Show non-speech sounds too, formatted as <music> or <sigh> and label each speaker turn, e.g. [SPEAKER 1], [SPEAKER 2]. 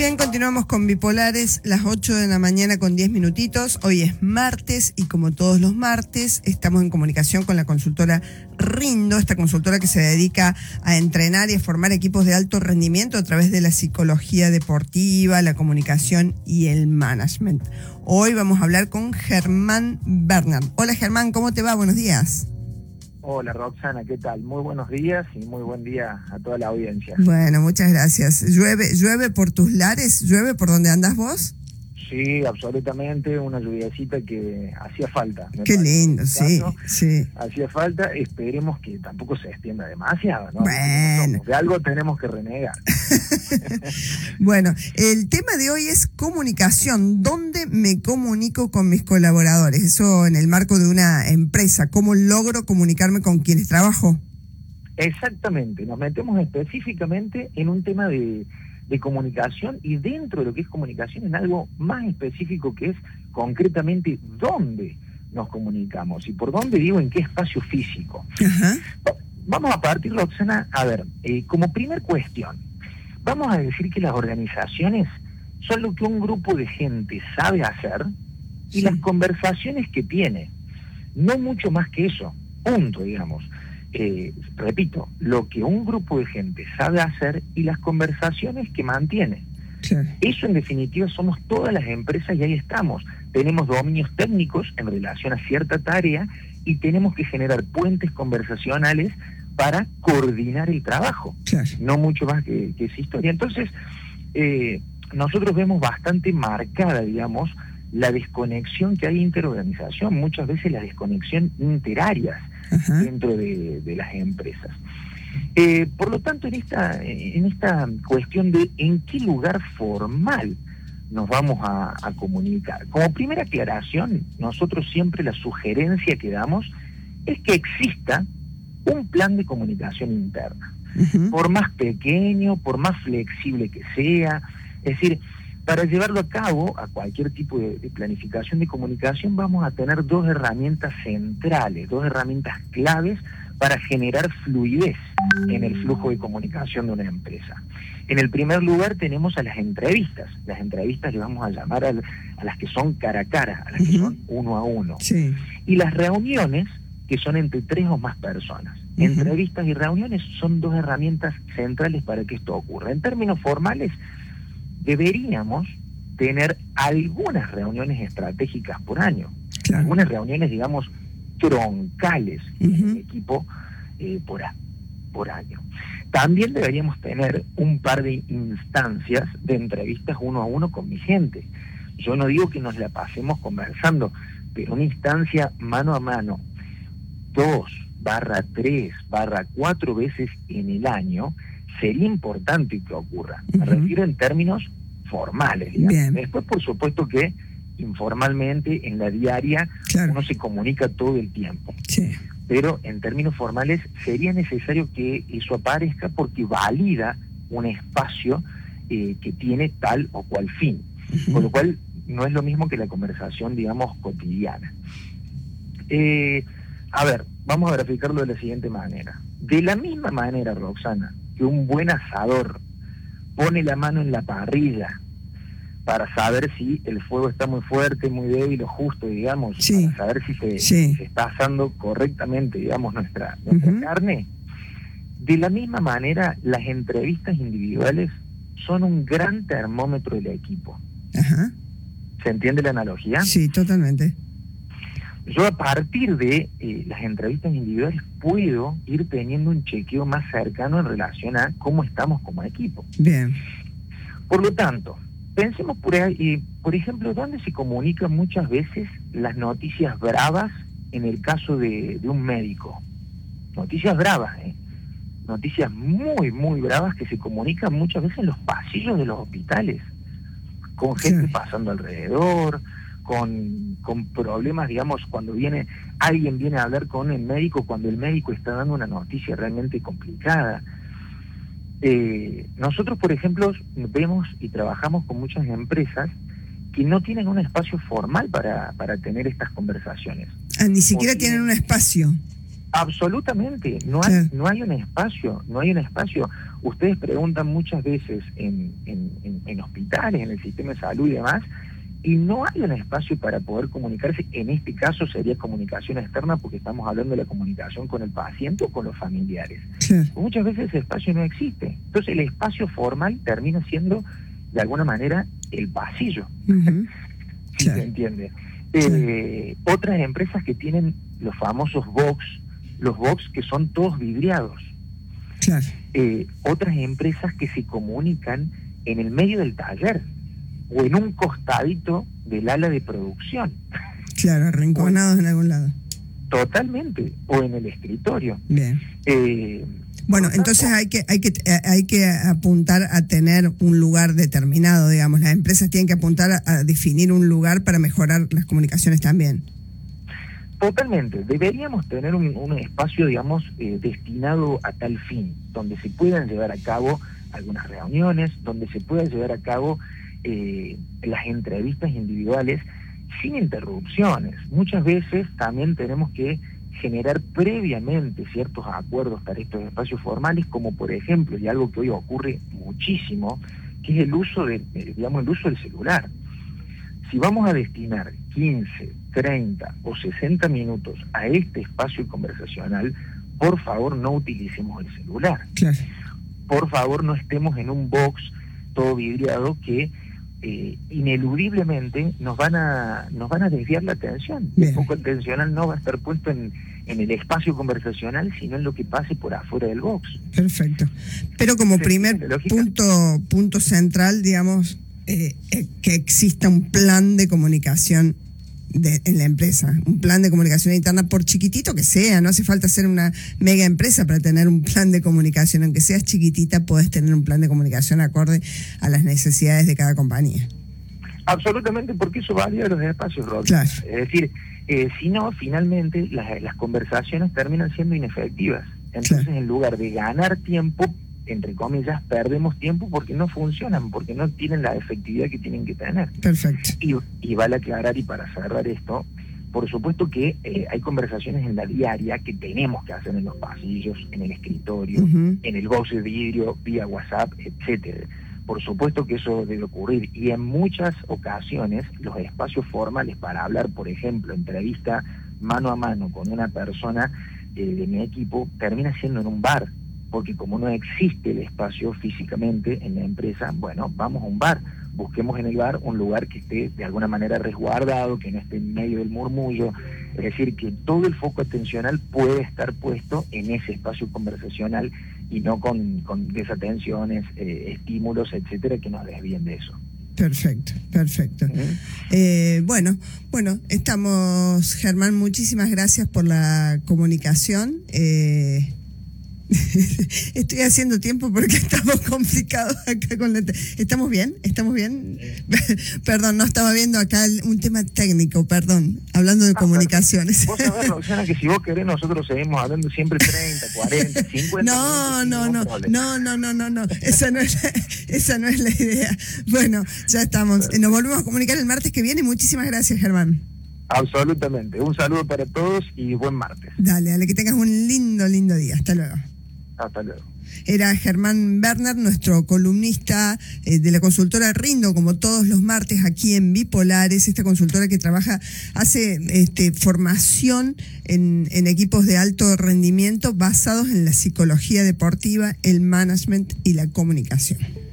[SPEAKER 1] bien, continuamos con Bipolares, las 8 de la mañana con 10 minutitos. Hoy es martes y como todos los martes estamos en comunicación con la consultora Rindo, esta consultora que se dedica a entrenar y a formar equipos de alto rendimiento a través de la psicología deportiva, la comunicación y el management. Hoy vamos a hablar con Germán Bernard. Hola Germán, ¿cómo te va? Buenos días.
[SPEAKER 2] Hola Roxana, ¿qué tal? Muy buenos días y muy buen día a toda la audiencia.
[SPEAKER 1] Bueno, muchas gracias. ¿Llueve, llueve por tus lares? ¿Llueve por donde andas vos?
[SPEAKER 2] Sí, absolutamente, una lluviacita que hacía falta.
[SPEAKER 1] Qué lindo, sí, sí.
[SPEAKER 2] Hacía falta, esperemos que tampoco se extienda demasiado, ¿no?
[SPEAKER 1] Bueno.
[SPEAKER 2] De algo tenemos que renegar. <laughs>
[SPEAKER 1] bueno, el tema de hoy es comunicación. ¿Dónde me comunico con mis colaboradores? Eso en el marco de una empresa. ¿Cómo logro comunicarme con quienes trabajo?
[SPEAKER 2] Exactamente, nos metemos específicamente en un tema de de comunicación y dentro de lo que es comunicación en algo más específico que es concretamente dónde nos comunicamos. Y por dónde digo en qué espacio físico. Vamos a partir, Roxana, a ver, eh, como primer cuestión, vamos a decir que las organizaciones son lo que un grupo de gente sabe hacer y las conversaciones que tiene, no mucho más que eso, punto, digamos. Eh, repito, lo que un grupo de gente sabe hacer y las conversaciones que mantiene. Eso en definitiva somos todas las empresas y ahí estamos. Tenemos dominios técnicos en relación a cierta tarea y tenemos que generar puentes conversacionales para coordinar el trabajo. No mucho más que, esa historia. Entonces, eh, nosotros vemos bastante marcada, digamos, la desconexión que hay interorganización, muchas veces la desconexión interarias dentro de, las empresas. Eh, por lo tanto, en esta, en esta cuestión de en qué lugar formal nos vamos a, comunicar. Como primera aclaración, nosotros siempre la sugerencia que damos es que exista un plan de comunicación interna, por más pequeño, por más flexible que sea, es decir, para llevarlo a cabo, a cualquier tipo de, planificación de comunicación, vamos a tener dos herramientas centrales, dos herramientas claves para generar fluidez en el flujo de comunicación de una empresa. En el primer lugar tenemos a las entrevistas. Las entrevistas le vamos a llamar a, las que son cara a cara, a las que son uno a uno. Y las reuniones, que son entre tres o más personas. Entrevistas y reuniones son dos herramientas centrales para que esto ocurra. En términos formales, deberíamos tener algunas reuniones estratégicas por año, algunas reuniones, digamos, troncales en el equipo eh, por, por año. También deberíamos tener un par de instancias de entrevistas uno a uno con mi gente. Yo no digo que nos la pasemos conversando, pero una instancia mano a mano, dos barra tres barra cuatro veces en el año, sería importante que ocurra. Me refiero en términos formales. Después, por supuesto que informalmente, en la diaria, uno se comunica todo el tiempo. Pero en términos formales sería necesario que eso aparezca porque valida un espacio eh, que tiene tal o cual fin. Con lo cual no es lo mismo que la conversación, digamos, cotidiana. Eh, a ver, vamos a verificarlo de la siguiente manera. De la misma manera, Roxana, que un buen asador pone la mano en la parrilla para saber si el fuego está muy fuerte, muy débil o justo, digamos, para saber si se, está asando correctamente, digamos, nuestra, carne. De la misma manera, las entrevistas individuales son un gran termómetro del equipo. ¿Se entiende la analogía?
[SPEAKER 1] Sí, totalmente.
[SPEAKER 2] Yo a partir de eh, las entrevistas individuales puedo ir teniendo un chequeo más cercano en relación a cómo estamos como equipo.
[SPEAKER 1] Bien.
[SPEAKER 2] Por lo tanto, pensemos por ahí, por ejemplo, ¿dónde se comunican muchas veces las noticias bravas en el caso de, un médico? Noticias bravas, ¿eh? Noticias muy, muy bravas que se comunican muchas veces en los pasillos de los hospitales, con gente pasando alrededor, con, con problemas, digamos, cuando viene alguien viene a hablar con el médico, cuando el médico está dando una noticia realmente complicada. Eh, nosotros, por ejemplo, vemos y trabajamos con muchas empresas que no tienen un espacio formal para, para tener estas conversaciones.
[SPEAKER 1] Ah, ni siquiera tienen un espacio.
[SPEAKER 2] Absolutamente, no hay, no hay un espacio, no hay un espacio. Ustedes preguntan muchas veces en, en, hospitales, en el sistema de salud y demás, y no hay un espacio para poder comunicarse. En este caso sería comunicación externa porque estamos hablando de la comunicación con el paciente o con los familiares. Muchas veces ese espacio no existe. Entonces el espacio formal termina siendo, de alguna manera, el pasillo. <laughs> si se entiende. Eh, otras empresas que tienen los famosos box, los box que son todos vidriados. Eh, otras empresas que se comunican en el medio del taller o en un costadito del ala de producción.
[SPEAKER 1] Claro, arrinconados en algún lado.
[SPEAKER 2] Totalmente, o en el escritorio.
[SPEAKER 1] Bien. Eh, bueno, entonces hay que, hay, que, hay que apuntar a tener un lugar determinado, digamos. Las empresas tienen que apuntar a, definir un lugar para mejorar las comunicaciones también.
[SPEAKER 2] Totalmente. Deberíamos tener un, espacio, digamos, eh, destinado a tal fin, donde se puedan llevar a cabo algunas reuniones, donde se pueda llevar a cabo eh, las entrevistas individuales sin interrupciones. Muchas veces también tenemos que generar previamente ciertos acuerdos para estos espacios formales, como por ejemplo, y algo que hoy ocurre muchísimo, que es el uso de, eh, digamos, el uso del celular. Si vamos a destinar 15, 30 o 60 minutos a este espacio conversacional, por favor no utilicemos el celular. Por favor no estemos en un box todo vidriado que eh, ineludiblemente nos van a nos van a desviar la atención. El foco atencional no va a estar puesto en, en el espacio conversacional, sino en lo que pase por afuera del box.
[SPEAKER 1] Perfecto. Pero como primer punto punto central, digamos, eh, eh, que exista un plan de comunicación en la empresa, un plan de comunicación interna, por chiquitito que sea, no hace falta ser una mega empresa para tener un plan de comunicación, aunque seas chiquitita, puedes tener un plan de comunicación acorde a las necesidades de cada compañía.
[SPEAKER 2] Absolutamente, porque eso varía de los espacios, Es decir, eh, si no, finalmente las, las conversaciones terminan siendo inefectivas. Entonces, en lugar de ganar tiempo, entre comillas, perdemos tiempo porque no funcionan, porque no tienen la efectividad que tienen que tener.
[SPEAKER 1] Perfecto.
[SPEAKER 2] Y, y vale aclarar, y para cerrar esto, por supuesto que eh, hay conversaciones en la diaria que tenemos que hacer en los pasillos, en el escritorio, en el box de vidrio, vía WhatsApp, etcétera. Por supuesto que eso debe ocurrir y en muchas ocasiones los espacios formales para hablar, por ejemplo, entrevista mano a mano con una persona eh, de mi equipo, termina siendo en un bar, porque como no existe el espacio físicamente en la empresa, bueno, vamos a un bar, busquemos en el bar un lugar que esté de alguna manera resguardado, que no esté en medio del murmullo, es decir, que todo el foco atencional puede estar puesto en ese espacio conversacional y no con, desatenciones, eh, estímulos, etcétera, que nos desvíen de eso.
[SPEAKER 1] Perfecto, perfecto. Eh, bueno, bueno, estamos, Germán, muchísimas gracias por la comunicación. Eh, <laughs> Estoy haciendo tiempo porque <laughs> estamos complicados acá con la... ¿Estamos bien? ¿Estamos bien? <laughs> perdón, no estaba viendo acá un tema técnico, perdón, hablando de ah, comunicaciones.
[SPEAKER 2] Vos sabés, Roxana, que si vos querés nosotros seguimos hablando siempre 30, 40, 50
[SPEAKER 1] No, no, no, no, no, no, no, no, esa no, es la, esa no es la idea. Bueno, ya estamos. Nos volvemos a comunicar el martes que viene. Muchísimas gracias, Germán.
[SPEAKER 2] Absolutamente. Un saludo para todos y buen martes.
[SPEAKER 1] Dale, dale, que tengas un lindo, lindo día. Hasta luego.
[SPEAKER 2] Hasta luego.
[SPEAKER 1] Era Germán Berner, nuestro columnista eh, de la consultora Rindo, como todos los martes aquí en Bipolares, esta consultora que trabaja, hace este, formación en, en equipos de alto rendimiento basados en la psicología deportiva, el management y la comunicación.